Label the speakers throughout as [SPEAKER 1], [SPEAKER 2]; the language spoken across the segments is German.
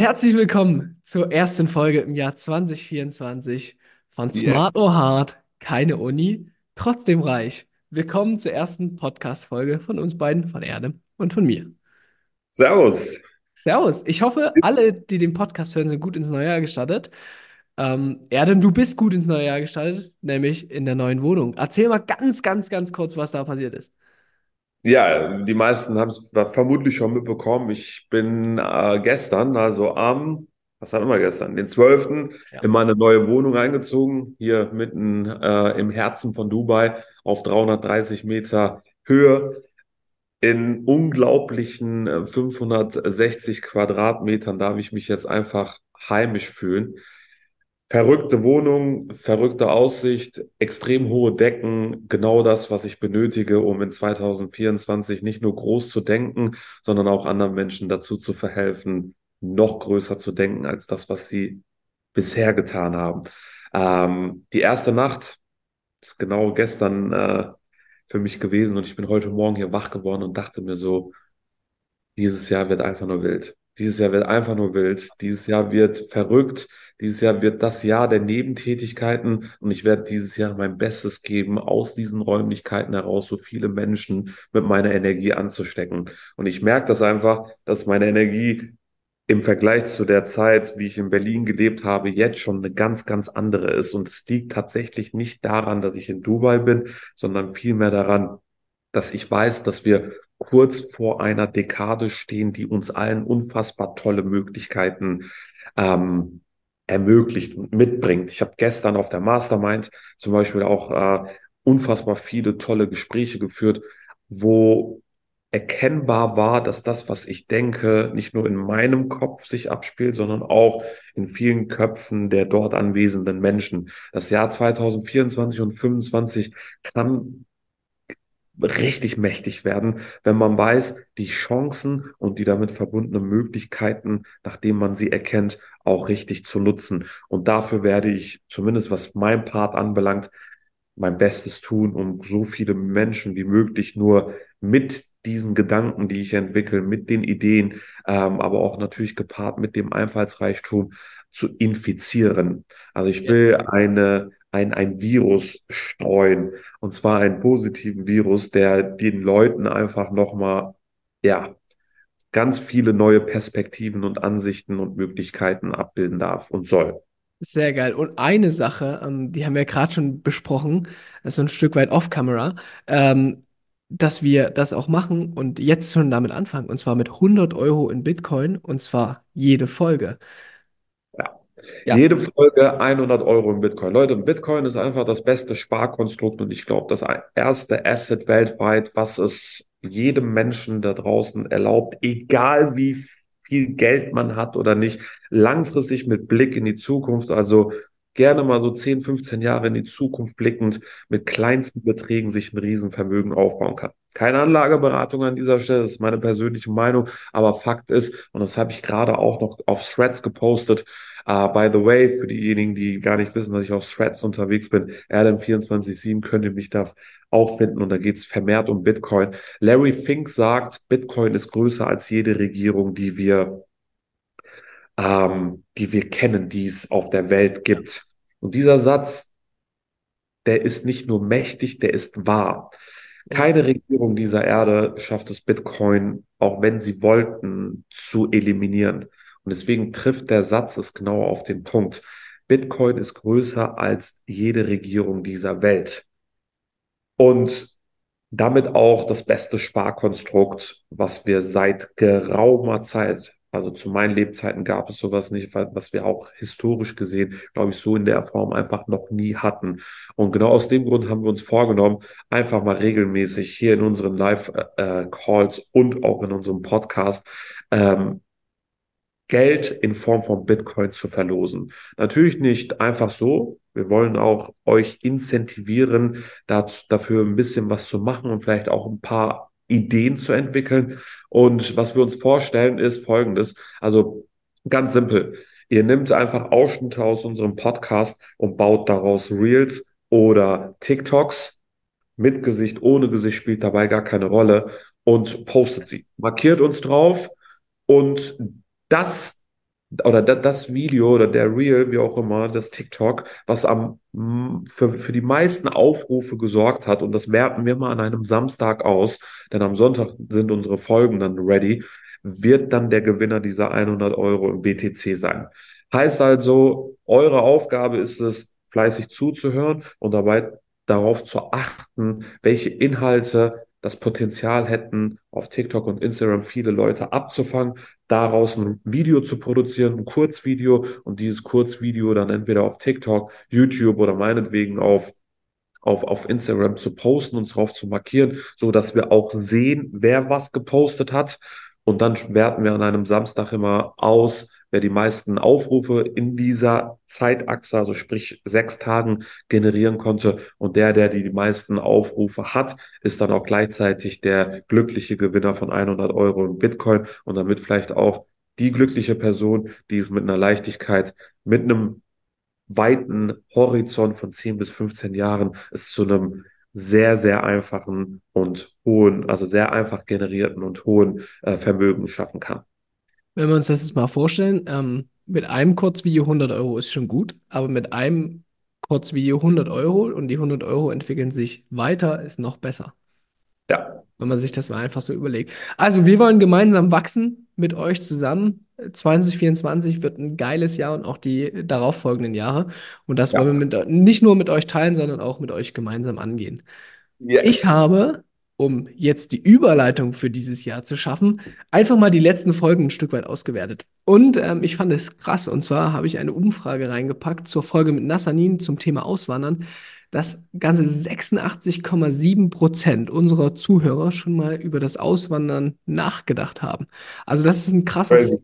[SPEAKER 1] Herzlich willkommen zur ersten Folge im Jahr 2024 von Smart
[SPEAKER 2] Yes.
[SPEAKER 1] or Hard, keine Uni, trotzdem reich. Willkommen zur ersten Podcast-Folge von uns beiden, von Erde und von mir.
[SPEAKER 2] Servus.
[SPEAKER 1] Servus. Ich hoffe, alle, die den Podcast hören, sind gut ins neue Jahr gestartet. Ähm, Erdem, du bist gut ins neue Jahr gestartet, nämlich in der neuen Wohnung. Erzähl mal ganz, ganz, ganz kurz, was da passiert ist.
[SPEAKER 2] Ja, die meisten haben es vermutlich schon mitbekommen. Ich bin äh, gestern, also am, was hatten wir gestern, den 12.
[SPEAKER 1] Ja.
[SPEAKER 2] in meine neue Wohnung eingezogen, hier mitten äh, im Herzen von Dubai auf 330 Meter Höhe. In unglaublichen äh, 560 Quadratmetern darf ich mich jetzt einfach heimisch fühlen. Verrückte Wohnung, verrückte Aussicht, extrem hohe Decken, genau das, was ich benötige, um in 2024 nicht nur groß zu denken, sondern auch anderen Menschen dazu zu verhelfen, noch größer zu denken als das, was sie bisher getan haben. Ähm, die erste Nacht ist genau gestern äh, für mich gewesen und ich bin heute Morgen hier wach geworden und dachte mir so, dieses Jahr wird einfach nur wild. Dieses Jahr wird einfach nur wild. Dieses Jahr wird verrückt. Dieses Jahr wird das Jahr der Nebentätigkeiten und ich werde dieses Jahr mein Bestes geben, aus diesen Räumlichkeiten heraus so viele Menschen mit meiner Energie anzustecken. Und ich merke das einfach, dass meine Energie im Vergleich zu der Zeit, wie ich in Berlin gelebt habe, jetzt schon eine ganz, ganz andere ist. Und es liegt tatsächlich nicht daran, dass ich in Dubai bin, sondern vielmehr daran, dass ich weiß, dass wir kurz vor einer Dekade stehen, die uns allen unfassbar tolle Möglichkeiten ähm, ermöglicht und mitbringt. Ich habe gestern auf der Mastermind zum Beispiel auch äh, unfassbar viele tolle Gespräche geführt, wo erkennbar war, dass das, was ich denke, nicht nur in meinem Kopf sich abspielt, sondern auch in vielen Köpfen der dort anwesenden Menschen. Das Jahr 2024 und 2025 kann richtig mächtig werden, wenn man weiß, die Chancen und die damit verbundenen Möglichkeiten, nachdem man sie erkennt, auch richtig zu nutzen. Und dafür werde ich, zumindest was mein Part anbelangt, mein Bestes tun, um so viele Menschen wie möglich nur mit diesen Gedanken, die ich entwickle, mit den Ideen, ähm, aber auch natürlich gepaart mit dem Einfallsreichtum zu infizieren. Also ich will eine ein, ein Virus streuen. Und zwar einen positiven Virus, der den Leuten einfach nochmal, ja, ganz viele neue Perspektiven und Ansichten und Möglichkeiten abbilden darf und soll.
[SPEAKER 1] Sehr geil. Und eine Sache, ähm, die haben wir gerade schon besprochen, so ein Stück weit off-camera, ähm, dass wir das auch machen und jetzt schon damit anfangen. Und zwar mit 100 Euro in Bitcoin und zwar jede Folge.
[SPEAKER 2] Ja. Jede Folge 100 Euro in Bitcoin. Leute, Bitcoin ist einfach das beste Sparkonstrukt und ich glaube, das erste Asset weltweit, was es jedem Menschen da draußen erlaubt, egal wie viel Geld man hat oder nicht, langfristig mit Blick in die Zukunft, also gerne mal so 10, 15 Jahre in die Zukunft blickend mit kleinsten Beträgen sich ein Riesenvermögen aufbauen kann. Keine Anlageberatung an dieser Stelle, das ist meine persönliche Meinung, aber Fakt ist, und das habe ich gerade auch noch auf Threads gepostet, Uh, by the way, für diejenigen, die gar nicht wissen, dass ich auf Threads unterwegs bin, Erdem247 könnt ihr mich da auch finden und da geht es vermehrt um Bitcoin. Larry Fink sagt, Bitcoin ist größer als jede Regierung, die wir, ähm, die wir kennen, die es auf der Welt gibt. Und dieser Satz, der ist nicht nur mächtig, der ist wahr. Keine Regierung dieser Erde schafft es, Bitcoin, auch wenn sie wollten, zu eliminieren. Und deswegen trifft der Satz es genau auf den Punkt. Bitcoin ist größer als jede Regierung dieser Welt. Und damit auch das beste Sparkonstrukt, was wir seit geraumer Zeit, also zu meinen Lebzeiten gab es sowas nicht, was wir auch historisch gesehen, glaube ich, so in der Form einfach noch nie hatten. Und genau aus dem Grund haben wir uns vorgenommen, einfach mal regelmäßig hier in unseren Live-Calls äh, und auch in unserem Podcast ähm, Geld in Form von Bitcoin zu verlosen. Natürlich nicht einfach so. Wir wollen auch euch incentivieren, dazu, dafür ein bisschen was zu machen und vielleicht auch ein paar Ideen zu entwickeln. Und was wir uns vorstellen, ist folgendes. Also ganz simpel. Ihr nehmt einfach Ausschnitte aus unserem Podcast und baut daraus Reels oder TikToks mit Gesicht, ohne Gesicht spielt dabei gar keine Rolle und postet sie. Markiert uns drauf und das oder da- das Video oder der Reel, wie auch immer, das TikTok, was am für, für die meisten Aufrufe gesorgt hat. Und das werten wir mal an einem Samstag aus, denn am Sonntag sind unsere Folgen dann ready, wird dann der Gewinner dieser 100 Euro im BTC sein. Heißt also, eure Aufgabe ist es, fleißig zuzuhören und dabei darauf zu achten, welche Inhalte das Potenzial hätten, auf TikTok und Instagram viele Leute abzufangen, daraus ein Video zu produzieren, ein Kurzvideo und dieses Kurzvideo dann entweder auf TikTok, YouTube oder meinetwegen auf auf, auf Instagram zu posten, uns drauf zu markieren, so dass wir auch sehen, wer was gepostet hat. Und dann werten wir an einem Samstag immer aus, wer die meisten Aufrufe in dieser Zeitachse, also sprich sechs Tagen, generieren konnte. Und der, der die meisten Aufrufe hat, ist dann auch gleichzeitig der glückliche Gewinner von 100 Euro in Bitcoin und damit vielleicht auch die glückliche Person, die es mit einer Leichtigkeit, mit einem weiten Horizont von 10 bis 15 Jahren es zu einem sehr, sehr einfachen und hohen, also sehr einfach generierten und hohen äh, Vermögen schaffen kann.
[SPEAKER 1] Wenn wir uns das jetzt mal vorstellen, ähm, mit einem Kurzvideo 100 Euro ist schon gut, aber mit einem Kurzvideo 100 Euro und die 100 Euro entwickeln sich weiter, ist noch besser,
[SPEAKER 2] Ja,
[SPEAKER 1] wenn man sich das mal einfach so überlegt. Also, wir wollen gemeinsam wachsen mit euch zusammen. 2024 wird ein geiles Jahr und auch die darauffolgenden Jahre. Und das wollen wir
[SPEAKER 2] ja.
[SPEAKER 1] mit, nicht nur mit euch teilen, sondern auch mit euch gemeinsam angehen. Ich
[SPEAKER 2] Yes.
[SPEAKER 1] habe, um jetzt die Überleitung für dieses Jahr zu schaffen, einfach mal die letzten Folgen ein Stück weit ausgewertet. Und ähm, ich fand es krass. Und zwar habe ich eine Umfrage reingepackt zur Folge mit Nassanin zum Thema Auswandern, dass ganze 86,7 Prozent unserer Zuhörer schon mal über das Auswandern nachgedacht haben. Also das ist ein krasser
[SPEAKER 2] Crazy.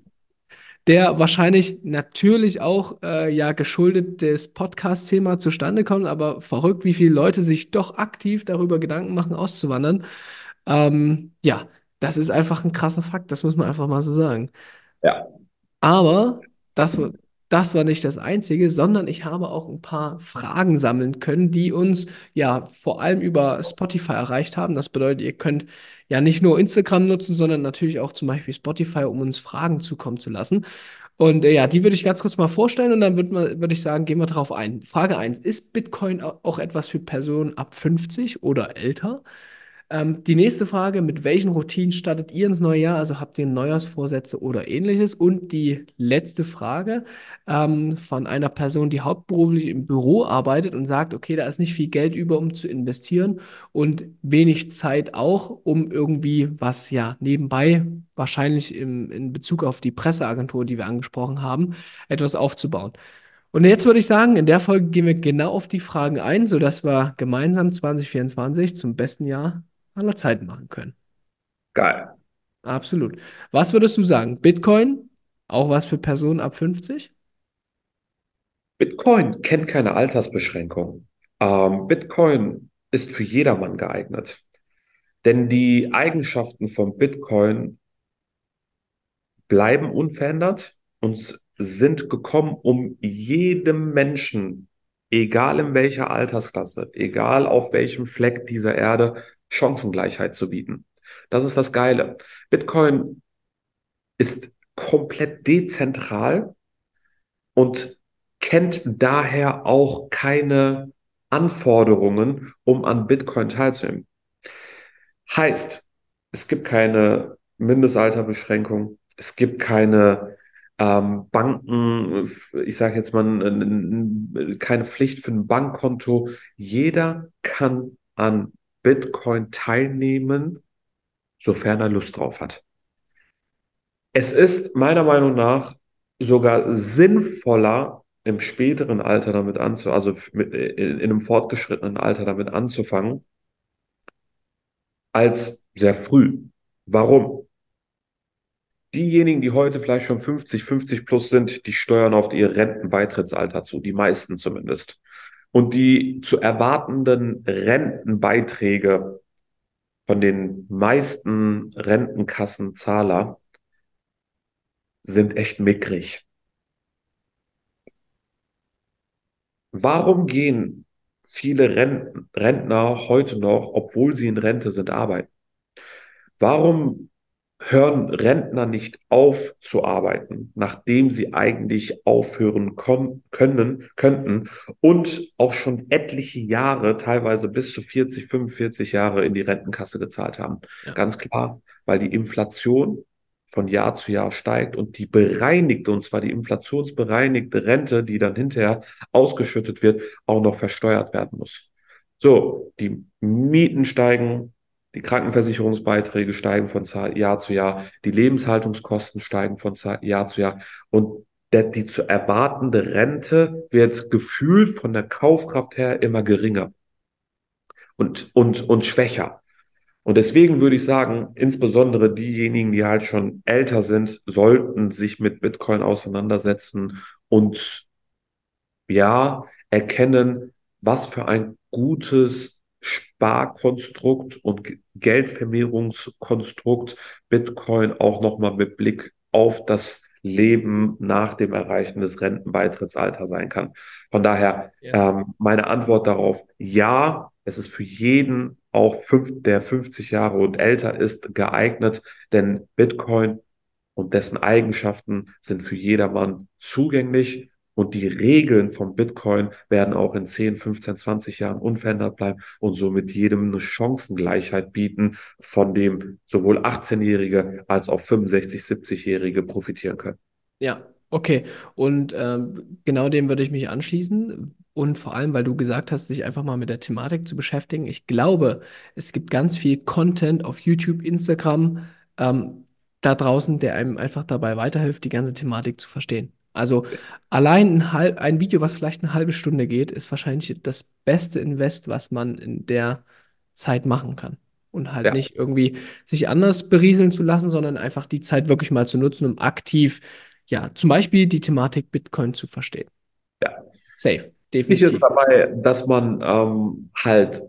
[SPEAKER 1] Der wahrscheinlich natürlich auch äh, ja geschuldet des Podcast-Thema zustande kommt, aber verrückt, wie viele Leute sich doch aktiv darüber Gedanken machen, auszuwandern. Ähm, ja, das ist einfach ein krasser Fakt, das muss man einfach mal so sagen.
[SPEAKER 2] Ja.
[SPEAKER 1] Aber das, das war nicht das Einzige, sondern ich habe auch ein paar Fragen sammeln können, die uns ja vor allem über Spotify erreicht haben. Das bedeutet, ihr könnt ja nicht nur Instagram nutzen, sondern natürlich auch zum Beispiel Spotify, um uns Fragen zukommen zu lassen. Und äh, ja, die würde ich ganz kurz mal vorstellen und dann würde würd ich sagen, gehen wir drauf ein. Frage eins: Ist Bitcoin au- auch etwas für Personen ab 50 oder älter? Ähm, die nächste Frage, mit welchen Routinen startet ihr ins neue Jahr? Also habt ihr Neujahrsvorsätze oder ähnliches? Und die letzte Frage ähm, von einer Person, die hauptberuflich im Büro arbeitet und sagt, okay, da ist nicht viel Geld über, um zu investieren und wenig Zeit auch, um irgendwie was ja nebenbei, wahrscheinlich im, in Bezug auf die Presseagentur, die wir angesprochen haben, etwas aufzubauen. Und jetzt würde ich sagen, in der Folge gehen wir genau auf die Fragen ein, sodass wir gemeinsam 2024 zum besten Jahr aller Zeiten machen können.
[SPEAKER 2] Geil.
[SPEAKER 1] Absolut. Was würdest du sagen? Bitcoin, auch was für Personen ab 50?
[SPEAKER 2] Bitcoin kennt keine Altersbeschränkung. Ähm, Bitcoin ist für jedermann geeignet. Denn die Eigenschaften von Bitcoin bleiben unverändert und sind gekommen, um jedem Menschen, egal in welcher Altersklasse, egal auf welchem Fleck dieser Erde, Chancengleichheit zu bieten. Das ist das Geile. Bitcoin ist komplett dezentral und kennt daher auch keine Anforderungen, um an Bitcoin teilzunehmen. Heißt, es gibt keine Mindestalterbeschränkung, es gibt keine ähm, Banken, ich sage jetzt mal, keine Pflicht für ein Bankkonto. Jeder kann an Bitcoin teilnehmen, sofern er Lust drauf hat. Es ist meiner Meinung nach sogar sinnvoller, im späteren Alter damit anzufangen, also mit, in, in einem fortgeschrittenen Alter damit anzufangen, als sehr früh. Warum? Diejenigen, die heute vielleicht schon 50, 50 plus sind, die steuern auf ihr Rentenbeitrittsalter zu, die meisten zumindest. Und die zu erwartenden Rentenbeiträge von den meisten Rentenkassenzahler sind echt mickrig. Warum gehen viele Rentner heute noch, obwohl sie in Rente sind, arbeiten? Warum hören Rentner nicht auf zu arbeiten, nachdem sie eigentlich aufhören können, könnten und auch schon etliche Jahre, teilweise bis zu 40, 45 Jahre in die Rentenkasse gezahlt haben. Ja. Ganz klar, weil die Inflation von Jahr zu Jahr steigt und die bereinigte, und zwar die inflationsbereinigte Rente, die dann hinterher ausgeschüttet wird, auch noch versteuert werden muss. So, die Mieten steigen, die Krankenversicherungsbeiträge steigen von Jahr zu Jahr, die Lebenshaltungskosten steigen von Jahr zu Jahr und der, die zu erwartende Rente wird gefühlt von der Kaufkraft her immer geringer und, und, und schwächer. Und deswegen würde ich sagen, insbesondere diejenigen, die halt schon älter sind, sollten sich mit Bitcoin auseinandersetzen und ja, erkennen, was für ein gutes Sparkonstrukt und Geldvermehrungskonstrukt Bitcoin auch nochmal mit Blick auf das Leben nach dem Erreichen des Rentenbeitrittsalters sein kann. Von daher yes. ähm, meine Antwort darauf, ja, es ist für jeden, auch fünf, der 50 Jahre und älter ist, geeignet, denn Bitcoin und dessen Eigenschaften sind für jedermann zugänglich und die Regeln von Bitcoin werden auch in 10, 15, 20 Jahren unverändert bleiben und somit jedem eine Chancengleichheit bieten, von dem sowohl 18-Jährige als auch 65, 70-Jährige profitieren können.
[SPEAKER 1] Ja, okay. Und ähm, genau dem würde ich mich anschließen. Und vor allem, weil du gesagt hast, sich einfach mal mit der Thematik zu beschäftigen. Ich glaube, es gibt ganz viel Content auf YouTube, Instagram, ähm, da draußen, der einem einfach dabei weiterhilft, die ganze Thematik zu verstehen. Also allein ein, halb, ein Video, was vielleicht eine halbe Stunde geht, ist wahrscheinlich das beste Invest, was man in der Zeit machen kann. Und halt ja. nicht irgendwie sich anders berieseln zu lassen, sondern einfach die Zeit wirklich mal zu nutzen, um aktiv, ja, zum Beispiel die Thematik Bitcoin zu verstehen.
[SPEAKER 2] Ja. Safe, definitiv. Wichtig ist dabei, dass man ähm, halt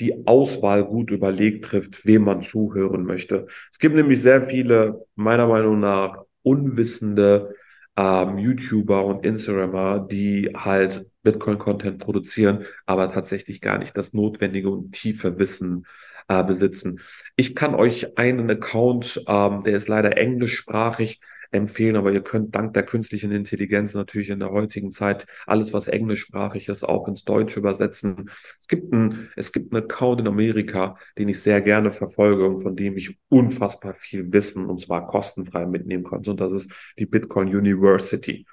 [SPEAKER 2] die Auswahl gut überlegt trifft, wem man zuhören möchte. Es gibt nämlich sehr viele, meiner Meinung nach, unwissende ähm, YouTuber und Instagrammer, die halt Bitcoin-Content produzieren, aber tatsächlich gar nicht das notwendige und tiefe Wissen äh, besitzen. Ich kann euch einen Account, ähm, der ist leider englischsprachig, empfehlen, aber ihr könnt dank der künstlichen Intelligenz natürlich in der heutigen Zeit alles, was englischsprachig ist, auch ins Deutsche übersetzen. Es gibt ein, es gibt einen Account in Amerika, den ich sehr gerne verfolge und von dem ich unfassbar viel Wissen und zwar kostenfrei mitnehmen konnte. Und das ist die Bitcoin University.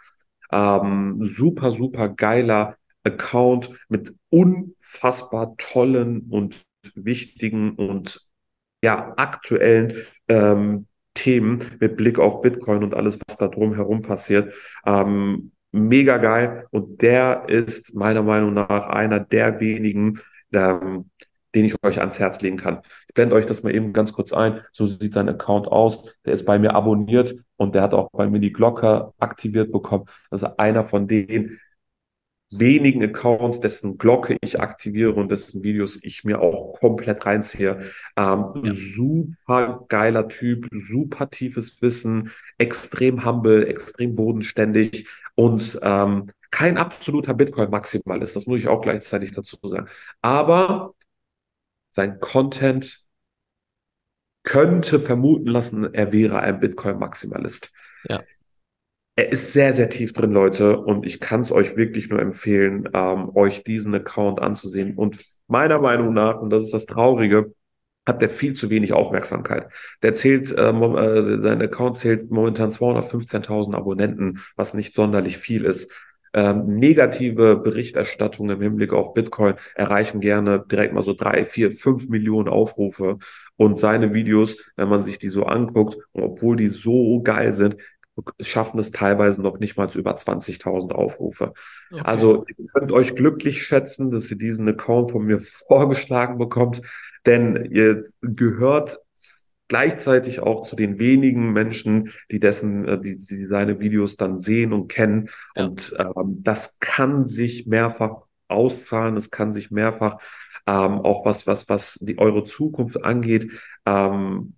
[SPEAKER 2] Ähm, super, super geiler Account mit unfassbar tollen und wichtigen und ja, aktuellen ähm, Themen mit Blick auf Bitcoin und alles, was da drumherum passiert. Ähm, mega geil. Und der ist meiner Meinung nach einer der wenigen, ähm, den ich euch ans Herz legen kann. Ich blende euch das mal eben ganz kurz ein. So sieht sein Account aus. Der ist bei mir abonniert und der hat auch bei mir die Glocke aktiviert bekommen. Das ist einer von denen, wenigen Accounts, dessen Glocke ich aktiviere und dessen Videos ich mir auch komplett reinziehe. Ähm, ja. Super geiler Typ, super tiefes Wissen, extrem humble, extrem bodenständig und ähm, kein absoluter Bitcoin-Maximalist, das muss ich auch gleichzeitig dazu sagen. Aber sein Content könnte vermuten lassen, er wäre ein Bitcoin-Maximalist. Ja er ist sehr, sehr tief drin, Leute, und ich kann es euch wirklich nur empfehlen, ähm, euch diesen Account anzusehen. Und meiner Meinung nach, und das ist das Traurige, hat der viel zu wenig Aufmerksamkeit. Der zählt, äh, äh, sein Account zählt momentan 215.000 Abonnenten, was nicht sonderlich viel ist. Ähm, negative Berichterstattungen im Hinblick auf Bitcoin erreichen gerne direkt mal so drei, vier, fünf Millionen Aufrufe. Und seine Videos, wenn man sich die so anguckt, obwohl die so geil sind, schaffen es teilweise noch nicht mal zu über 20.000 Aufrufe. Okay. Also ihr könnt euch glücklich schätzen, dass ihr diesen Account von mir vorgeschlagen bekommt, denn ihr gehört gleichzeitig auch zu den wenigen Menschen, die dessen, äh, die, die seine Videos dann sehen und kennen. Ja. Und ähm, das kann sich mehrfach auszahlen, es kann sich mehrfach ähm, auch was, was, was die eure Zukunft angeht, ähm,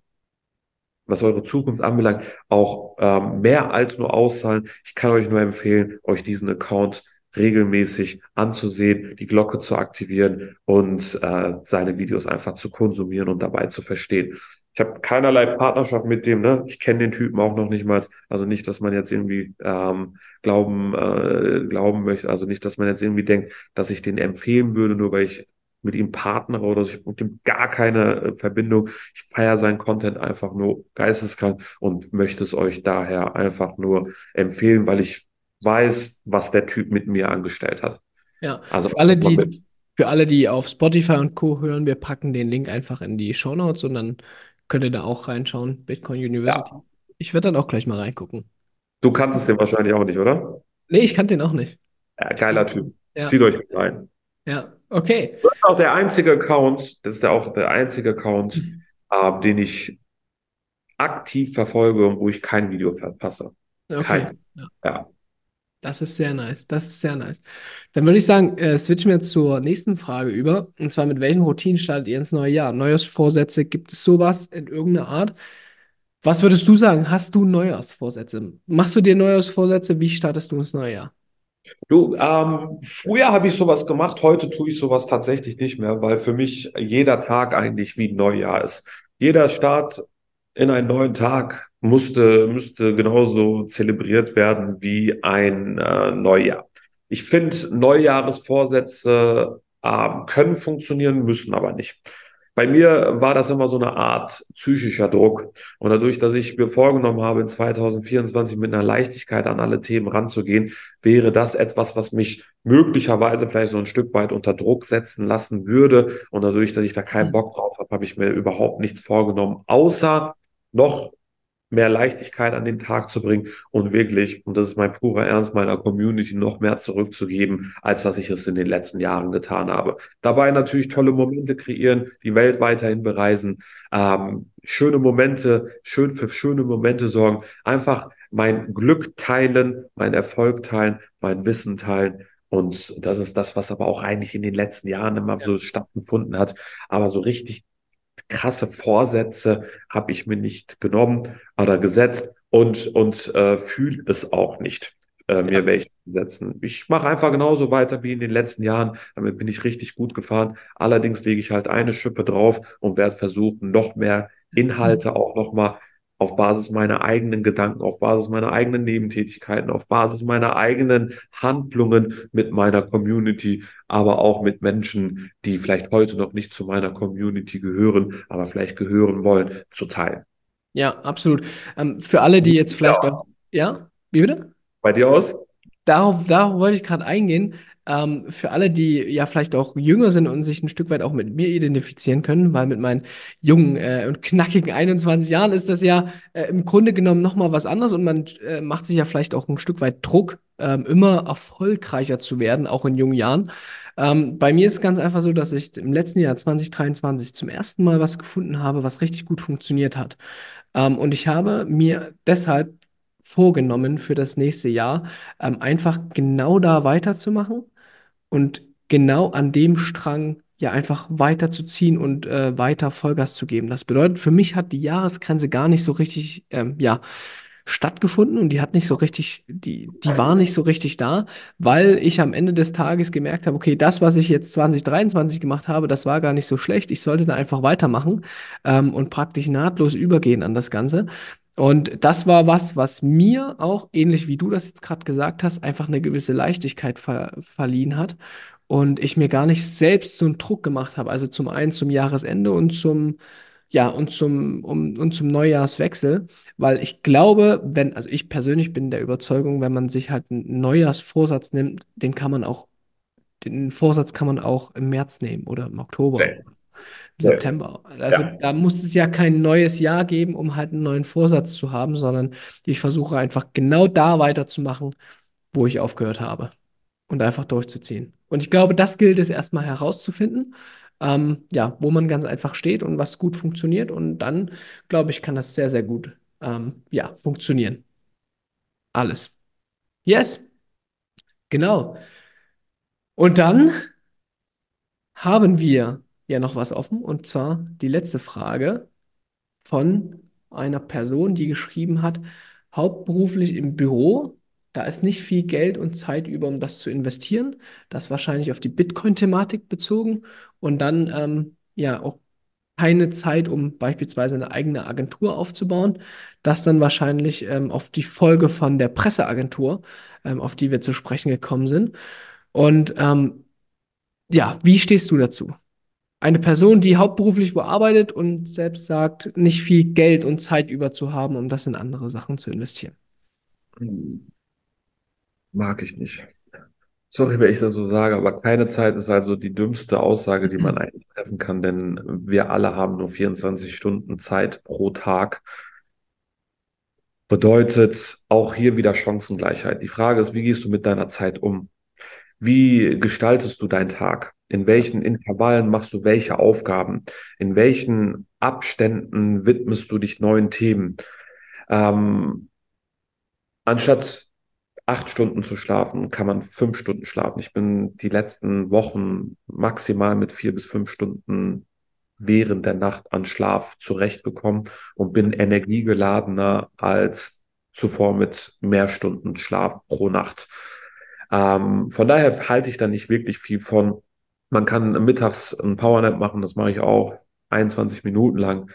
[SPEAKER 2] was eure Zukunft anbelangt, auch ähm, mehr als nur auszahlen. Ich kann euch nur empfehlen, euch diesen Account regelmäßig anzusehen, die Glocke zu aktivieren und äh, seine Videos einfach zu konsumieren und dabei zu verstehen. Ich habe keinerlei Partnerschaft mit dem, ne? Ich kenne den Typen auch noch nicht mal. Also nicht, dass man jetzt irgendwie ähm, glauben, äh, glauben möchte, also nicht, dass man jetzt irgendwie denkt, dass ich den empfehlen würde, nur weil ich mit ihm partnere oder so. Ich habe mit ihm gar keine äh, Verbindung. Ich feiere seinen Content einfach nur geisteskrank und möchte es euch daher einfach nur empfehlen, weil ich weiß, was der Typ mit mir angestellt hat.
[SPEAKER 1] Ja,
[SPEAKER 2] Also
[SPEAKER 1] für alle, die, für alle, die auf Spotify und Co. hören, wir packen den Link einfach in die Show Notes und dann könnt ihr da auch reinschauen, Bitcoin University.
[SPEAKER 2] ja,
[SPEAKER 1] Ich werde dann auch gleich mal reingucken.
[SPEAKER 2] du kanntest den wahrscheinlich auch nicht, oder?
[SPEAKER 1] Nee, ich kannte den auch nicht.
[SPEAKER 2] Ja, geiler Typ.
[SPEAKER 1] Ja,
[SPEAKER 2] Zieht euch rein.
[SPEAKER 1] ja, okay.
[SPEAKER 2] Das ist auch der einzige Account, das ist ja auch der einzige Account, äh, den ich aktiv verfolge und wo ich kein Video verpasse.
[SPEAKER 1] Okay.
[SPEAKER 2] Kein.
[SPEAKER 1] Ja.
[SPEAKER 2] Ja.
[SPEAKER 1] Das ist sehr nice. Das ist sehr nice. Dann würde ich sagen, äh, switchen wir zur nächsten Frage über. Und zwar, mit welchen Routinen startet ihr ins neue Jahr? Neujahrsvorsätze, gibt es sowas in irgendeiner Art? Was würdest du sagen? Hast du Neujahrsvorsätze? Machst du dir Neujahrsvorsätze? Wie startest du ins neue Jahr?
[SPEAKER 2] Du, ähm, früher habe ich sowas gemacht, heute tue ich sowas tatsächlich nicht mehr, weil für mich jeder Tag eigentlich wie ein Neujahr ist. Jeder Start in einen neuen Tag musste, müsste genauso zelebriert werden wie ein äh, Neujahr. Ich finde, Neujahresvorsätze ähm, können funktionieren, müssen aber nicht. Bei mir war das immer so eine Art psychischer Druck. Und dadurch, dass ich mir vorgenommen habe, in 2024 mit einer Leichtigkeit an alle Themen ranzugehen, wäre das etwas, was mich möglicherweise vielleicht so ein Stück weit unter Druck setzen lassen würde. Und dadurch, dass ich da keinen Bock drauf habe, habe ich mir überhaupt nichts vorgenommen, außer noch mehr Leichtigkeit an den Tag zu bringen und wirklich, und das ist mein purer Ernst, meiner Community noch mehr zurückzugeben, als dass ich es in den letzten Jahren getan habe. Dabei natürlich tolle Momente kreieren, die Welt weiterhin bereisen, ähm, schöne Momente, schön für schöne Momente sorgen, einfach mein Glück teilen, mein Erfolg teilen, mein Wissen teilen. Und das ist das, was aber auch eigentlich in den letzten Jahren immer so stattgefunden hat. Aber so richtig krasse Vorsätze habe ich mir nicht genommen oder gesetzt und, und äh, fühle es auch nicht, äh, mir
[SPEAKER 1] Ja.
[SPEAKER 2] welche zu setzen. Ich mache einfach genauso weiter wie in den letzten Jahren. Damit bin ich richtig gut gefahren. Allerdings lege ich halt eine Schippe drauf und werde versuchen, noch mehr Inhalte auch nochmal auf Basis meiner eigenen Gedanken, auf Basis meiner eigenen Nebentätigkeiten, auf Basis meiner eigenen Handlungen mit meiner Community, aber auch mit Menschen, die vielleicht heute noch nicht zu meiner Community gehören, aber vielleicht gehören wollen, zu teilen.
[SPEAKER 1] Ja, absolut. Ähm, für alle, die jetzt vielleicht
[SPEAKER 2] Ja,
[SPEAKER 1] auch, ja, wie bitte?
[SPEAKER 2] bei dir aus?
[SPEAKER 1] Darauf, darauf wollte ich gerade eingehen. Ähm, für alle, die ja vielleicht auch jünger sind und sich ein Stück weit auch mit mir identifizieren können, weil mit meinen jungen äh, und knackigen 21 Jahren ist das ja äh, im Grunde genommen nochmal was anderes und man äh, macht sich ja vielleicht auch ein Stück weit Druck, ähm, immer erfolgreicher zu werden, auch in jungen Jahren. Ähm, bei mir ist es ganz einfach so, dass ich im letzten Jahr 2023 zum ersten Mal was gefunden habe, was richtig gut funktioniert hat. Ähm, und ich habe mir deshalb vorgenommen für das nächste Jahr, ähm, einfach genau da weiterzumachen und genau an dem Strang ja einfach weiterzuziehen und äh, weiter Vollgas zu geben. Das bedeutet, für mich hat die Jahresgrenze gar nicht so richtig, ähm, ja, stattgefunden und die hat nicht so richtig, die, die war nicht so richtig da, weil ich am Ende des Tages gemerkt habe, okay, das, was ich jetzt 2023 gemacht habe, das war gar nicht so schlecht. Ich sollte da einfach weitermachen, ähm, und praktisch nahtlos übergehen an das Ganze. Und das war was, was mir auch, ähnlich wie du das jetzt gerade gesagt hast, einfach eine gewisse Leichtigkeit ver verliehen hat. Und ich mir gar nicht selbst so einen Druck gemacht habe. Also zum einen zum Jahresende und zum, ja, und zum, um, und zum Neujahrswechsel. Weil ich glaube, wenn, also ich persönlich bin der Überzeugung, wenn man sich halt einen Neujahrsvorsatz nimmt, den kann man auch, den Vorsatz kann man auch im März nehmen oder im Oktober. September. Also
[SPEAKER 2] Ja,
[SPEAKER 1] da muss es ja kein neues Jahr geben, um halt einen neuen Vorsatz zu haben, sondern ich versuche einfach genau da weiterzumachen, wo ich aufgehört habe und einfach durchzuziehen. Und ich glaube, das gilt es erstmal herauszufinden, ähm, ja, wo man ganz einfach steht und was gut funktioniert. Und dann, glaube ich, kann das sehr, sehr gut, ähm, ja, funktionieren. Alles. Yes, genau. Und dann haben wir ja noch was offen, und zwar die letzte Frage. von einer Person, die geschrieben hat, hauptberuflich im Büro, da ist nicht viel Geld und Zeit über, um das zu investieren. Das wahrscheinlich auf die Bitcoin-Thematik bezogen und dann ähm, ja auch keine Zeit, um beispielsweise eine eigene Agentur aufzubauen. Das dann wahrscheinlich ähm, auf die Folge von der Presseagentur, ähm, auf die wir zu sprechen gekommen sind. Und ähm, ja, wie stehst du dazu? Eine Person, die hauptberuflich wo arbeitet und selbst sagt, nicht viel Geld und Zeit über zu haben, um das in andere Sachen zu investieren.
[SPEAKER 2] Mag ich nicht. Sorry, wenn ich das so sage, aber keine Zeit ist also die dümmste Aussage, die man eigentlich treffen kann, denn wir alle haben nur 24 Stunden Zeit pro Tag. Bedeutet auch hier wieder Chancengleichheit. Die Frage ist, wie gehst du mit deiner Zeit um? Wie gestaltest du deinen Tag? In welchen Intervallen machst du welche Aufgaben? In welchen Abständen widmest du dich neuen Themen? Ähm, anstatt acht Stunden zu schlafen, kann man fünf Stunden schlafen. Ich bin die letzten Wochen maximal mit vier bis fünf Stunden während der Nacht an Schlaf zurechtgekommen und bin energiegeladener als zuvor mit mehr Stunden Schlaf pro Nacht. Ähm, von daher halte ich da nicht wirklich viel von. Man kann mittags einen Powernap machen, das mache ich auch 21 Minuten lang,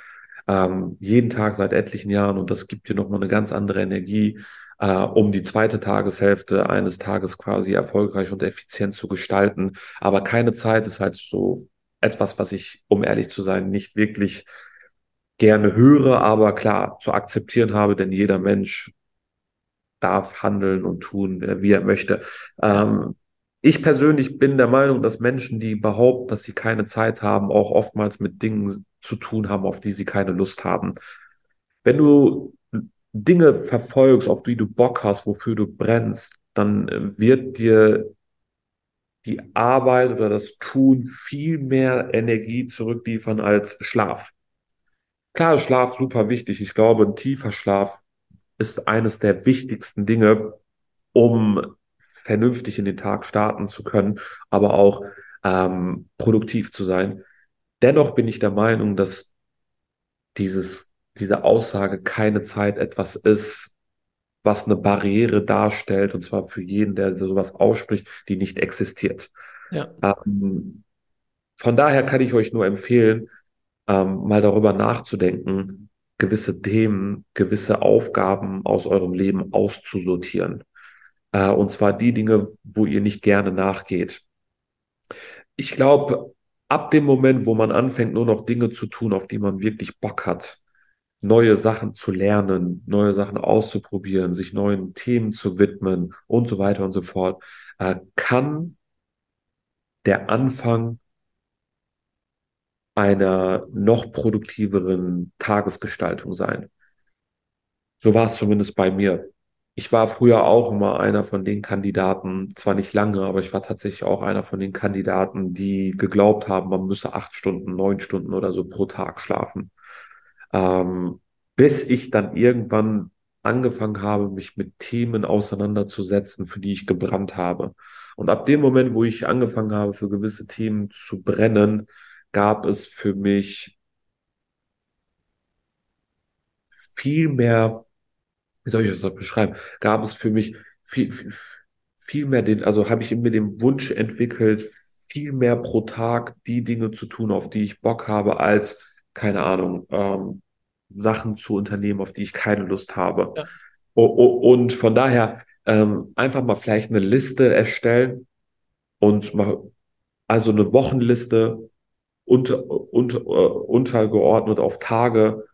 [SPEAKER 2] ähm, jeden Tag seit etlichen Jahren und das gibt dir nochmal eine ganz andere Energie, äh, um die zweite Tageshälfte eines Tages quasi erfolgreich und effizient zu gestalten. Aber keine Zeit ist halt so etwas, was ich, um ehrlich zu sein, nicht wirklich gerne höre, aber klar zu akzeptieren habe, denn jeder Mensch darf handeln und tun, wie er möchte. Ähm, ich persönlich bin der Meinung, dass Menschen, die behaupten, dass sie keine Zeit haben, auch oftmals mit Dingen zu tun haben, auf die sie keine Lust haben. Wenn du Dinge verfolgst, auf die du Bock hast, wofür du brennst, dann wird dir die Arbeit oder das Tun viel mehr Energie zurückliefern als Schlaf. Klar, Schlaf super wichtig. Ich glaube, ein tiefer Schlaf ist eines der wichtigsten Dinge, um vernünftig in den Tag starten zu können, aber auch ähm, produktiv zu sein. Dennoch bin ich der Meinung, dass dieses, diese Aussage keine Zeit etwas ist, was eine Barriere darstellt, und zwar für jeden, der sowas ausspricht, die nicht existiert.
[SPEAKER 1] Ja.
[SPEAKER 2] Ähm, von daher kann ich euch nur empfehlen, ähm, mal darüber nachzudenken, gewisse Themen, gewisse Aufgaben aus eurem Leben auszusortieren. Äh, und zwar die Dinge, wo ihr nicht gerne nachgeht. Ich glaube, ab dem Moment, wo man anfängt, nur noch Dinge zu tun, auf die man wirklich Bock hat, neue Sachen zu lernen, neue Sachen auszuprobieren, sich neuen Themen zu widmen und so weiter und so fort, äh, kann der Anfang einer noch produktiveren Tagesgestaltung sein. So war es zumindest bei mir. Ich war früher auch immer einer von den Kandidaten, zwar nicht lange, aber ich war tatsächlich auch einer von den Kandidaten, die geglaubt haben, man müsse acht Stunden, neun Stunden oder so pro Tag schlafen. Ähm, bis ich dann irgendwann angefangen habe, mich mit Themen auseinanderzusetzen, für die ich gebrannt habe. Und ab dem Moment, wo ich angefangen habe, für gewisse Themen zu brennen, gab es für mich viel mehr, wie soll ich das beschreiben, gab es für mich viel, viel, viel mehr den, also habe ich mir den Wunsch entwickelt, viel mehr pro Tag die Dinge zu tun, auf die ich Bock habe, als, keine Ahnung, ähm, Sachen zu unternehmen, auf die ich keine Lust habe. Ja. Und von daher ähm, einfach mal vielleicht eine Liste erstellen und mal, also eine Wochenliste unter, unter, uh, untergeordnet auf Tage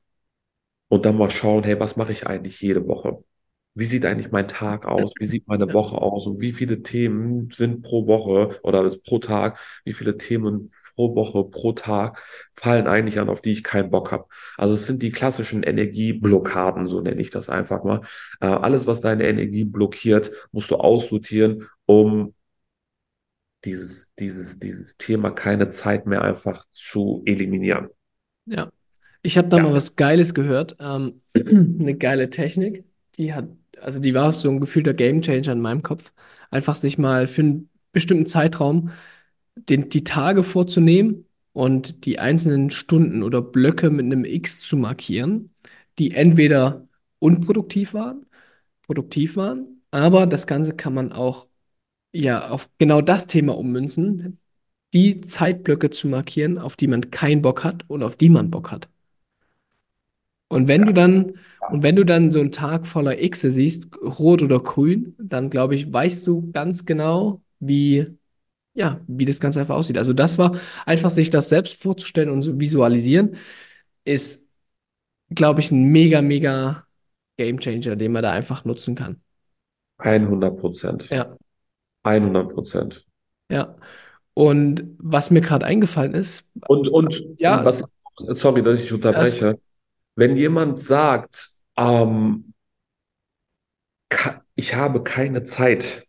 [SPEAKER 2] und dann mal schauen, hey, was mache ich eigentlich jede Woche? Wie sieht eigentlich mein Tag aus? Wie sieht meine Woche aus? Und wie viele Themen sind pro Woche oder pro Tag? Wie viele Themen pro Woche, pro Tag fallen eigentlich an, auf die ich keinen Bock habe? Also es sind die klassischen Energieblockaden, so nenne ich das einfach mal. Äh, alles, was deine Energie blockiert, musst du aussortieren, um dieses, dieses, dieses Thema keine Zeit mehr einfach zu eliminieren.
[SPEAKER 1] Ja, ich habe da ja. mal was Geiles gehört. Ähm, eine geile Technik, die hat, also die war so ein gefühlter Gamechanger in meinem Kopf. Einfach sich mal für einen bestimmten Zeitraum den, die Tage vorzunehmen und die einzelnen Stunden oder Blöcke mit einem X zu markieren, die entweder unproduktiv waren, produktiv waren, aber das Ganze kann man auch ja auf genau das Thema ummünzen, die Zeitblöcke zu markieren, auf die man keinen Bock hat und auf die man Bock hat. Und wenn du
[SPEAKER 2] Ja,
[SPEAKER 1] dann, und wenn du dann so einen Tag voller Xe siehst, rot oder grün, dann glaube ich, weißt du ganz genau, wie, ja, wie das Ganze einfach aussieht. Also das war einfach sich das selbst vorzustellen und zu visualisieren, ist, glaube ich, ein mega, mega Gamechanger, den man da einfach nutzen kann.
[SPEAKER 2] 100 Prozent.
[SPEAKER 1] Ja,
[SPEAKER 2] 100 Prozent.
[SPEAKER 1] ja. Und was mir gerade eingefallen ist,
[SPEAKER 2] Und, und
[SPEAKER 1] ja,
[SPEAKER 2] was, sorry, dass ich unterbreche. Wenn jemand sagt, ähm, ich habe keine Zeit,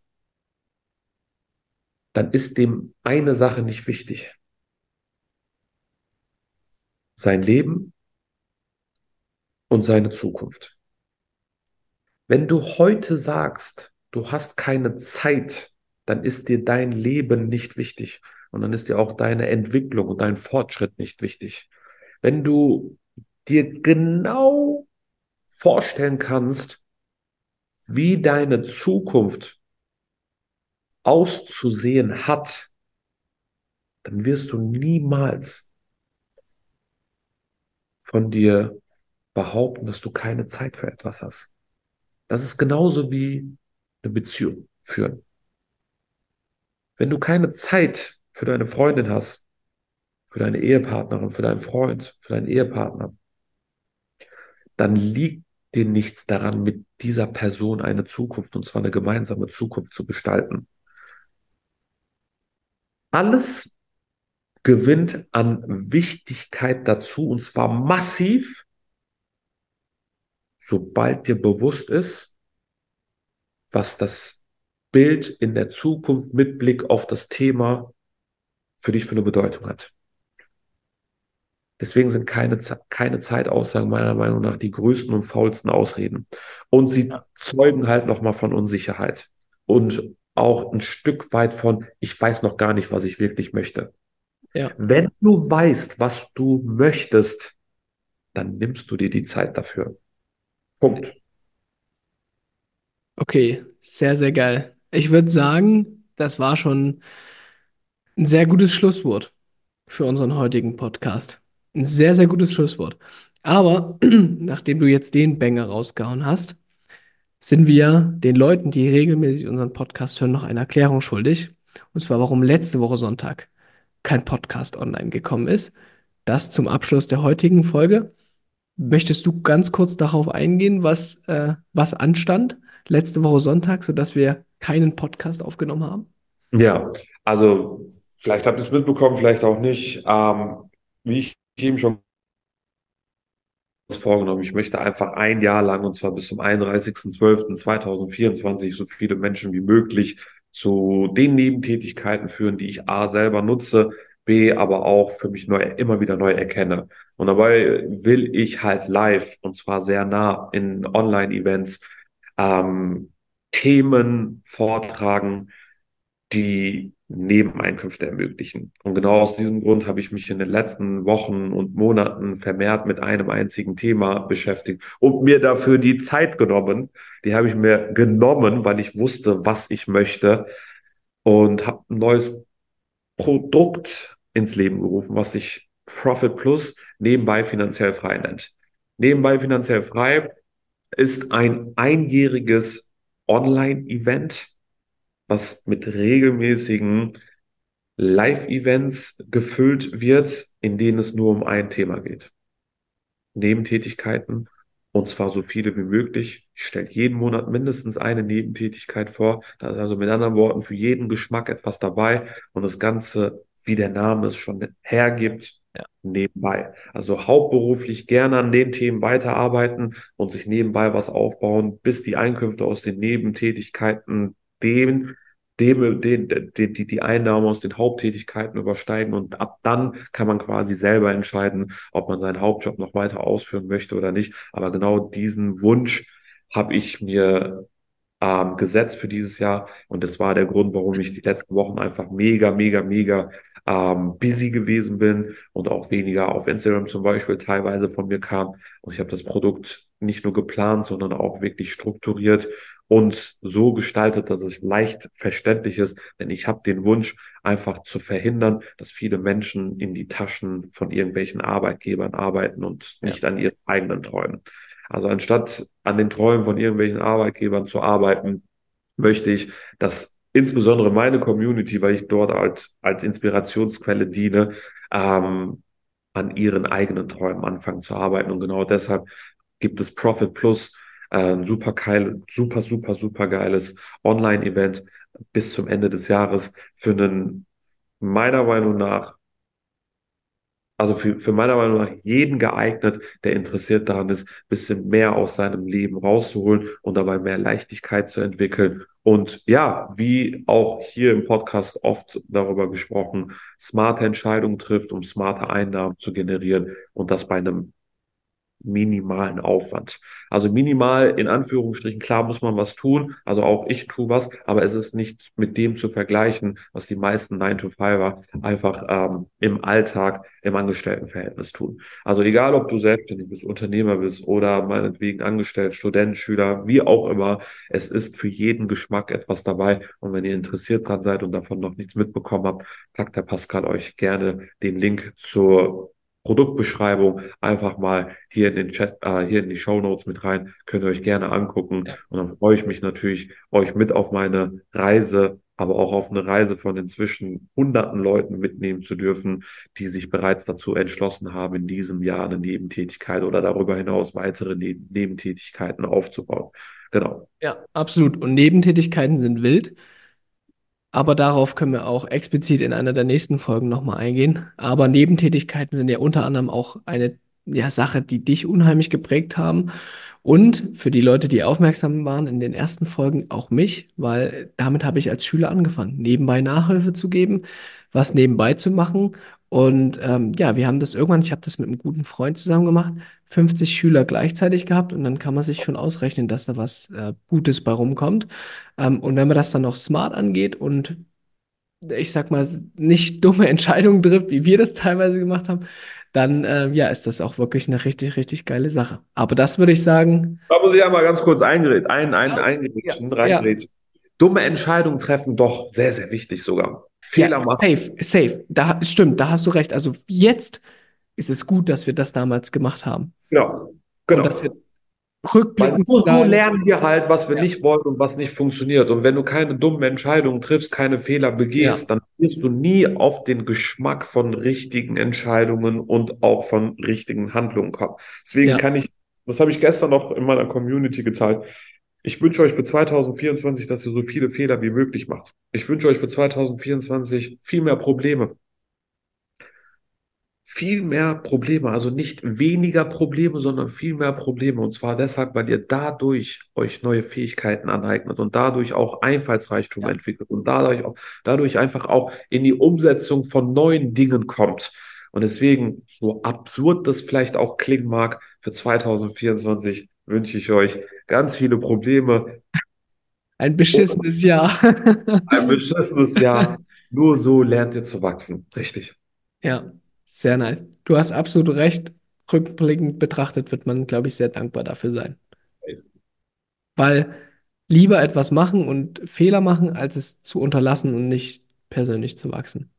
[SPEAKER 2] dann ist dem eine Sache nicht wichtig. Sein Leben und seine Zukunft. Wenn du heute sagst, du hast keine Zeit, dann ist dir dein Leben nicht wichtig. Und dann ist dir auch deine Entwicklung und dein Fortschritt nicht wichtig. Wenn du dir genau vorstellen kannst, wie deine Zukunft auszusehen hat, dann wirst du niemals von dir behaupten, dass du keine Zeit für etwas hast. Das ist genauso wie eine Beziehung führen. Wenn du keine Zeit für deine Freundin hast, für deine Ehepartnerin, für deinen Freund, für deinen Ehepartner, dann liegt dir nichts daran, mit dieser Person eine Zukunft, und zwar eine gemeinsame Zukunft zu gestalten. Alles gewinnt an Wichtigkeit dazu, und zwar massiv, sobald dir bewusst ist, was das Bild in der Zukunft mit Blick auf das Thema für dich für eine Bedeutung hat. Deswegen sind keine, keine Zeitaussagen meiner Meinung nach die größten und faulsten Ausreden. Und sie zeugen halt nochmal von Unsicherheit und auch ein Stück weit von, ich weiß noch gar nicht, was ich wirklich möchte.
[SPEAKER 1] ja.
[SPEAKER 2] Wenn du weißt, was du möchtest, dann nimmst du dir die Zeit dafür. Punkt.
[SPEAKER 1] Okay, sehr, sehr geil. Ich würde sagen, das war schon ein sehr gutes Schlusswort für unseren heutigen Podcast. Ein sehr, sehr gutes Schlusswort. Aber nachdem du jetzt den Banger rausgehauen hast, sind wir den Leuten, die regelmäßig unseren Podcast hören, noch eine Erklärung schuldig. Und zwar, warum letzte Woche Sonntag kein Podcast online gekommen ist. Das zum Abschluss der heutigen Folge. Möchtest du ganz kurz darauf eingehen, was, äh, was anstand letzte Woche Sonntag, sodass wir keinen Podcast aufgenommen haben?
[SPEAKER 2] Ja, also vielleicht habt ihr es mitbekommen, vielleicht auch nicht. Ähm, wie ich eben schon vorgenommen. Ich möchte einfach ein Jahr lang, und zwar bis zum 31.12.2024, so viele Menschen wie möglich zu den Nebentätigkeiten führen, die ich A selber nutze, B aber auch für mich neu, immer wieder neu erkenne. Und dabei will ich halt live, und zwar sehr nah in Online-Events, ähm, Themen vortragen, die Nebeneinkünfte ermöglichen. Und genau aus diesem Grund habe ich mich in den letzten Wochen und Monaten vermehrt mit einem einzigen Thema beschäftigt und mir dafür die Zeit genommen. Die habe ich mir genommen, weil ich wusste, was ich möchte und habe ein neues Produkt ins Leben gerufen, was sich Profit Plus nebenbei finanziell frei nennt. Nebenbei finanziell frei ist ein einjähriges Online-Event, was mit regelmäßigen Live-Events gefüllt wird, in denen es nur um ein Thema geht. Nebentätigkeiten und zwar so viele wie möglich. Ich stelle jeden Monat mindestens eine Nebentätigkeit vor. Da ist also mit anderen Worten für jeden Geschmack etwas dabei und das Ganze, wie der Name es schon hergibt,
[SPEAKER 1] Ja.
[SPEAKER 2] nebenbei. Also hauptberuflich gerne an den Themen weiterarbeiten und sich nebenbei was aufbauen, bis die Einkünfte aus den Nebentätigkeiten dem dem, den, den, die, die Einnahmen aus den Haupttätigkeiten übersteigen und ab dann kann man quasi selber entscheiden, ob man seinen Hauptjob noch weiter ausführen möchte oder nicht. Aber genau diesen Wunsch habe ich mir ähm, gesetzt für dieses Jahr und das war der Grund, warum ich die letzten Wochen einfach mega, mega, mega ähm, busy gewesen bin und auch weniger auf Instagram zum Beispiel teilweise von mir kam. Und ich habe das Produkt nicht nur geplant, sondern auch wirklich strukturiert und so gestaltet, dass es leicht verständlich ist. Denn ich habe den Wunsch, einfach zu verhindern, dass viele Menschen in die Taschen von irgendwelchen Arbeitgebern arbeiten und nicht ja. an ihren eigenen Träumen. Also anstatt an den Träumen von irgendwelchen Arbeitgebern zu arbeiten, möchte ich, dass insbesondere meine Community, weil ich dort als, als Inspirationsquelle diene, ähm, an ihren eigenen Träumen anfangen zu arbeiten. Und genau deshalb gibt es Profit Plus, ein super geil, super, super, super geiles Online-Event bis zum Ende des Jahres für einen meiner Meinung nach also für, für meiner Meinung nach jeden geeignet, der interessiert daran ist, bisschen mehr aus seinem Leben rauszuholen und dabei mehr Leichtigkeit zu entwickeln. Und ja, wie auch hier im Podcast oft darüber gesprochen, smarte Entscheidungen trifft, um smarte Einnahmen zu generieren und das bei einem minimalen Aufwand. Also minimal in Anführungsstrichen, klar muss man was tun, also auch ich tue was, aber es ist nicht mit dem zu vergleichen, was die meisten 9-to-5er einfach ähm, im Alltag, im Angestelltenverhältnis tun. Also egal, ob du selbstständig bist, Unternehmer bist oder meinetwegen angestellt, Student, Schüler, wie auch immer, es ist für jeden Geschmack etwas dabei und wenn ihr interessiert dran seid und davon noch nichts mitbekommen habt, packt der Pascal euch gerne den Link zur Produktbeschreibung einfach mal hier in den Chat, äh, hier in die Show Notes mit rein. Könnt ihr euch gerne angucken. Und dann freue ich mich natürlich, euch mit auf meine Reise, aber auch auf eine Reise von inzwischen hunderten Leuten mitnehmen zu dürfen, die sich bereits dazu entschlossen haben, in diesem Jahr eine Nebentätigkeit oder darüber hinaus weitere ne Nebentätigkeiten aufzubauen. Genau.
[SPEAKER 1] Ja, absolut. Und Nebentätigkeiten sind wild. Aber darauf können wir auch explizit in einer der nächsten Folgen nochmal eingehen. Aber Nebentätigkeiten sind ja unter anderem auch eine ja, Sache, die dich unheimlich geprägt haben. Und für die Leute, die aufmerksam waren in den ersten Folgen, auch mich, weil damit habe ich als Schüler angefangen, nebenbei Nachhilfe zu geben, was nebenbei zu machen und ähm, ja, wir haben das irgendwann, ich habe das mit einem guten Freund zusammen gemacht, 50 Schüler gleichzeitig gehabt und dann kann man sich schon ausrechnen, dass da was äh, Gutes bei rumkommt. Ähm, und wenn man das dann noch smart angeht und ich sag mal, nicht dumme Entscheidungen trifft, wie wir das teilweise gemacht haben, dann äh, ja, ist das auch wirklich eine richtig, richtig geile Sache. Aber das würde ich sagen.
[SPEAKER 2] Da muss ich einmal ganz kurz eingeredet, ein, ein, eingrätschen, ja, ja. Dumme Entscheidungen treffen, doch sehr, sehr wichtig sogar.
[SPEAKER 1] Fehler ja, machen. Safe, safe. Da stimmt, da hast du recht. Also jetzt ist es gut, dass wir das damals gemacht haben.
[SPEAKER 2] Genau. genau.
[SPEAKER 1] Und dass wir rückblickend
[SPEAKER 2] Weil so lernen wir halt, was wir ja. nicht wollen und was nicht funktioniert. Und wenn du keine dummen Entscheidungen triffst, keine Fehler begehst, ja. dann wirst du nie auf den Geschmack von richtigen Entscheidungen und auch von richtigen Handlungen kommen. Deswegen kann ich, das habe ich gestern noch in meiner Community geteilt. Ich wünsche euch für 2024, dass ihr so viele Fehler wie möglich macht. Ich wünsche euch für 2024 viel mehr Probleme. Viel mehr Probleme, also nicht weniger Probleme, sondern viel mehr Probleme. Und zwar deshalb, weil ihr dadurch euch neue Fähigkeiten aneignet und dadurch auch Einfallsreichtum ja. entwickelt und dadurch, auch, dadurch einfach auch in die Umsetzung von neuen Dingen kommt. Und deswegen, so absurd das vielleicht auch klingen mag, für 2024 wünsche ich euch ganz viele Probleme.
[SPEAKER 1] Ein beschissenes Jahr.
[SPEAKER 2] Ein beschissenes Jahr. Nur so lernt ihr zu wachsen. Richtig.
[SPEAKER 1] Ja, sehr nice. Du hast absolut recht. Rückblickend betrachtet wird man, glaube ich, sehr dankbar dafür sein. Weil lieber etwas machen und Fehler machen, als es zu unterlassen und nicht persönlich zu wachsen.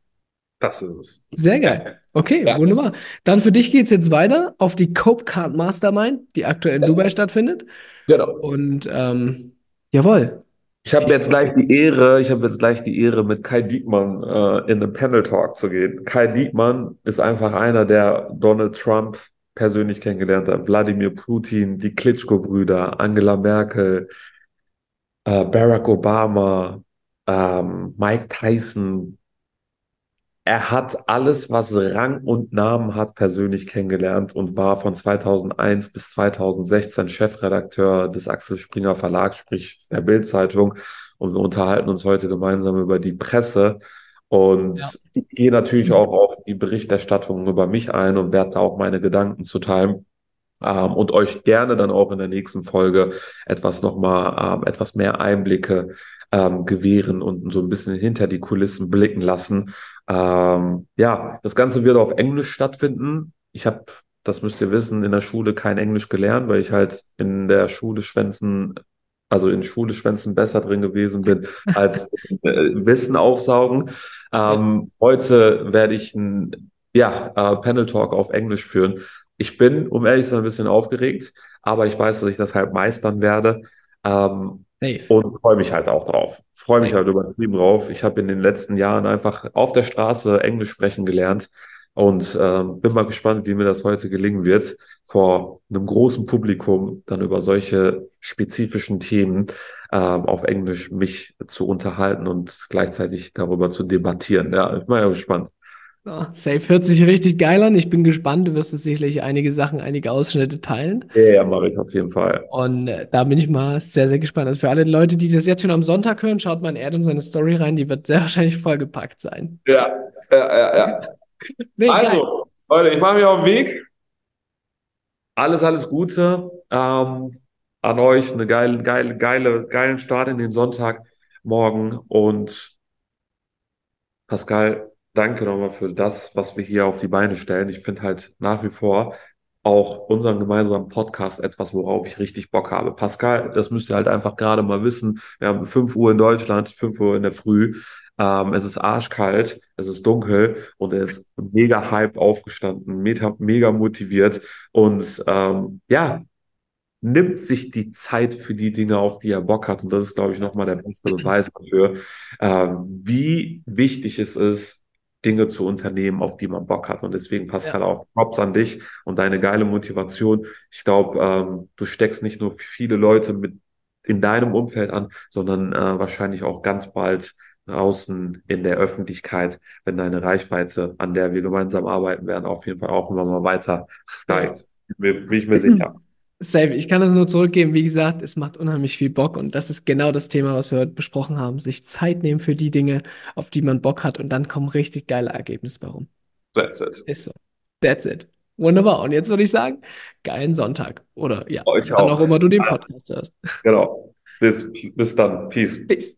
[SPEAKER 2] Das ist es.
[SPEAKER 1] Sehr geil. Okay, ja. wunderbar. Dann für dich geht es jetzt weiter auf die Cope Card Mastermind, die aktuell in ja. Dubai stattfindet.
[SPEAKER 2] Genau.
[SPEAKER 1] Und ähm, jawohl.
[SPEAKER 2] Ich habe jetzt gleich die Ehre, ich habe jetzt gleich die Ehre, mit Kai Diekmann äh, in einen Panel Talk zu gehen. Kai Diekmann ist einfach einer, der Donald Trump persönlich kennengelernt hat, Wladimir Putin, die Klitschko-Brüder, Angela Merkel, äh, Barack Obama, ähm, Mike Tyson, er hat alles, was Rang und Namen hat, persönlich kennengelernt und war von 2001 bis 2016 Chefredakteur des Axel Springer Verlags, sprich der Bildzeitung. Und wir unterhalten uns heute gemeinsam über die Presse. Und ja. ich gehe natürlich auch auf die Berichterstattung über mich ein und werde da auch meine Gedanken zu teilen. Ähm, und euch gerne dann auch in der nächsten Folge etwas nochmal, ähm, etwas mehr Einblicke ähm, gewähren und so ein bisschen hinter die Kulissen blicken lassen. Ähm, ja, das Ganze wird auf Englisch stattfinden. Ich habe, das müsst ihr wissen, in der Schule kein Englisch gelernt, weil ich halt in der Schule Schwänzen also in Schule-Schwänzen besser drin gewesen bin, als äh, Wissen aufsaugen. Ähm, heute werde ich ein ja, äh, Panel Talk auf Englisch führen. Ich bin, um ehrlich zu sein, ein bisschen aufgeregt, aber ich weiß, dass ich das halt meistern werde. Ähm,
[SPEAKER 1] Safe.
[SPEAKER 2] und freue mich halt auch drauf. Freue mich halt übertrieben drauf. Ich habe in den letzten Jahren einfach auf der Straße Englisch sprechen gelernt und ähm, bin mal gespannt, wie mir das heute gelingen wird, vor einem großen Publikum dann über solche spezifischen Themen ähm, auf Englisch mich zu unterhalten und gleichzeitig darüber zu debattieren. Ja, ich bin ja gespannt.
[SPEAKER 1] Ja, safe hört sich richtig geil an. Ich bin gespannt. Du wirst uns sicherlich einige Sachen, einige Ausschnitte teilen.
[SPEAKER 2] Ja, ja, mache ich auf jeden Fall.
[SPEAKER 1] Und äh, da bin ich mal sehr, sehr gespannt. Also für alle Leute, die das jetzt schon am Sonntag hören, schaut mal in Erdem seine Story rein. Die wird sehr wahrscheinlich vollgepackt sein.
[SPEAKER 2] Ja, ja, ja, ja.
[SPEAKER 1] Nee, geil.
[SPEAKER 2] Also, Leute, ich mache mich auf den Weg. Alles, alles Gute ähm, an euch. Eine geile, geile, geile, geilen Start in den Sonntag morgen. Und Pascal, danke nochmal für das, was wir hier auf die Beine stellen. Ich finde halt nach wie vor auch unseren gemeinsamen Podcast etwas, worauf ich richtig Bock habe. Pascal, das müsst ihr halt einfach gerade mal wissen. Wir haben 5 Uhr in Deutschland, 5 Uhr in der Früh. Ähm, es ist arschkalt, es ist dunkel und er ist mega hyped aufgestanden, mega, mega motiviert und ähm, ja, nimmt sich die Zeit für die Dinge, auf die er Bock hat. Und das ist, glaube ich, nochmal der beste Beweis dafür, äh, wie wichtig es ist, Dinge zu unternehmen, auf die man Bock hat. Und deswegen, Pascal,
[SPEAKER 1] Ja.
[SPEAKER 2] auch Props an dich und deine geile Motivation. Ich glaube, ähm, du steckst nicht nur viele Leute mit in deinem Umfeld an, sondern äh, wahrscheinlich auch ganz bald draußen in der Öffentlichkeit, wenn deine Reichweite, an der wir gemeinsam arbeiten werden, auf jeden Fall auch immer mal weiter steigt. Bin bin ich mir sicher.
[SPEAKER 1] Safe. Ich kann das nur zurückgeben. Wie gesagt, es macht unheimlich viel Bock und das ist genau das Thema, was wir heute besprochen haben. Sich Zeit nehmen für die Dinge, auf die man Bock hat und dann kommen richtig geile Ergebnisse bei rum.
[SPEAKER 2] That's it.
[SPEAKER 1] Ist so. That's it. Wunderbar. Und jetzt würde ich sagen, geilen Sonntag. Oder ja,
[SPEAKER 2] Euch
[SPEAKER 1] wann auch
[SPEAKER 2] auch.
[SPEAKER 1] immer du den Podcast hörst.
[SPEAKER 2] Genau. Bis, bis dann. Peace.
[SPEAKER 1] Peace.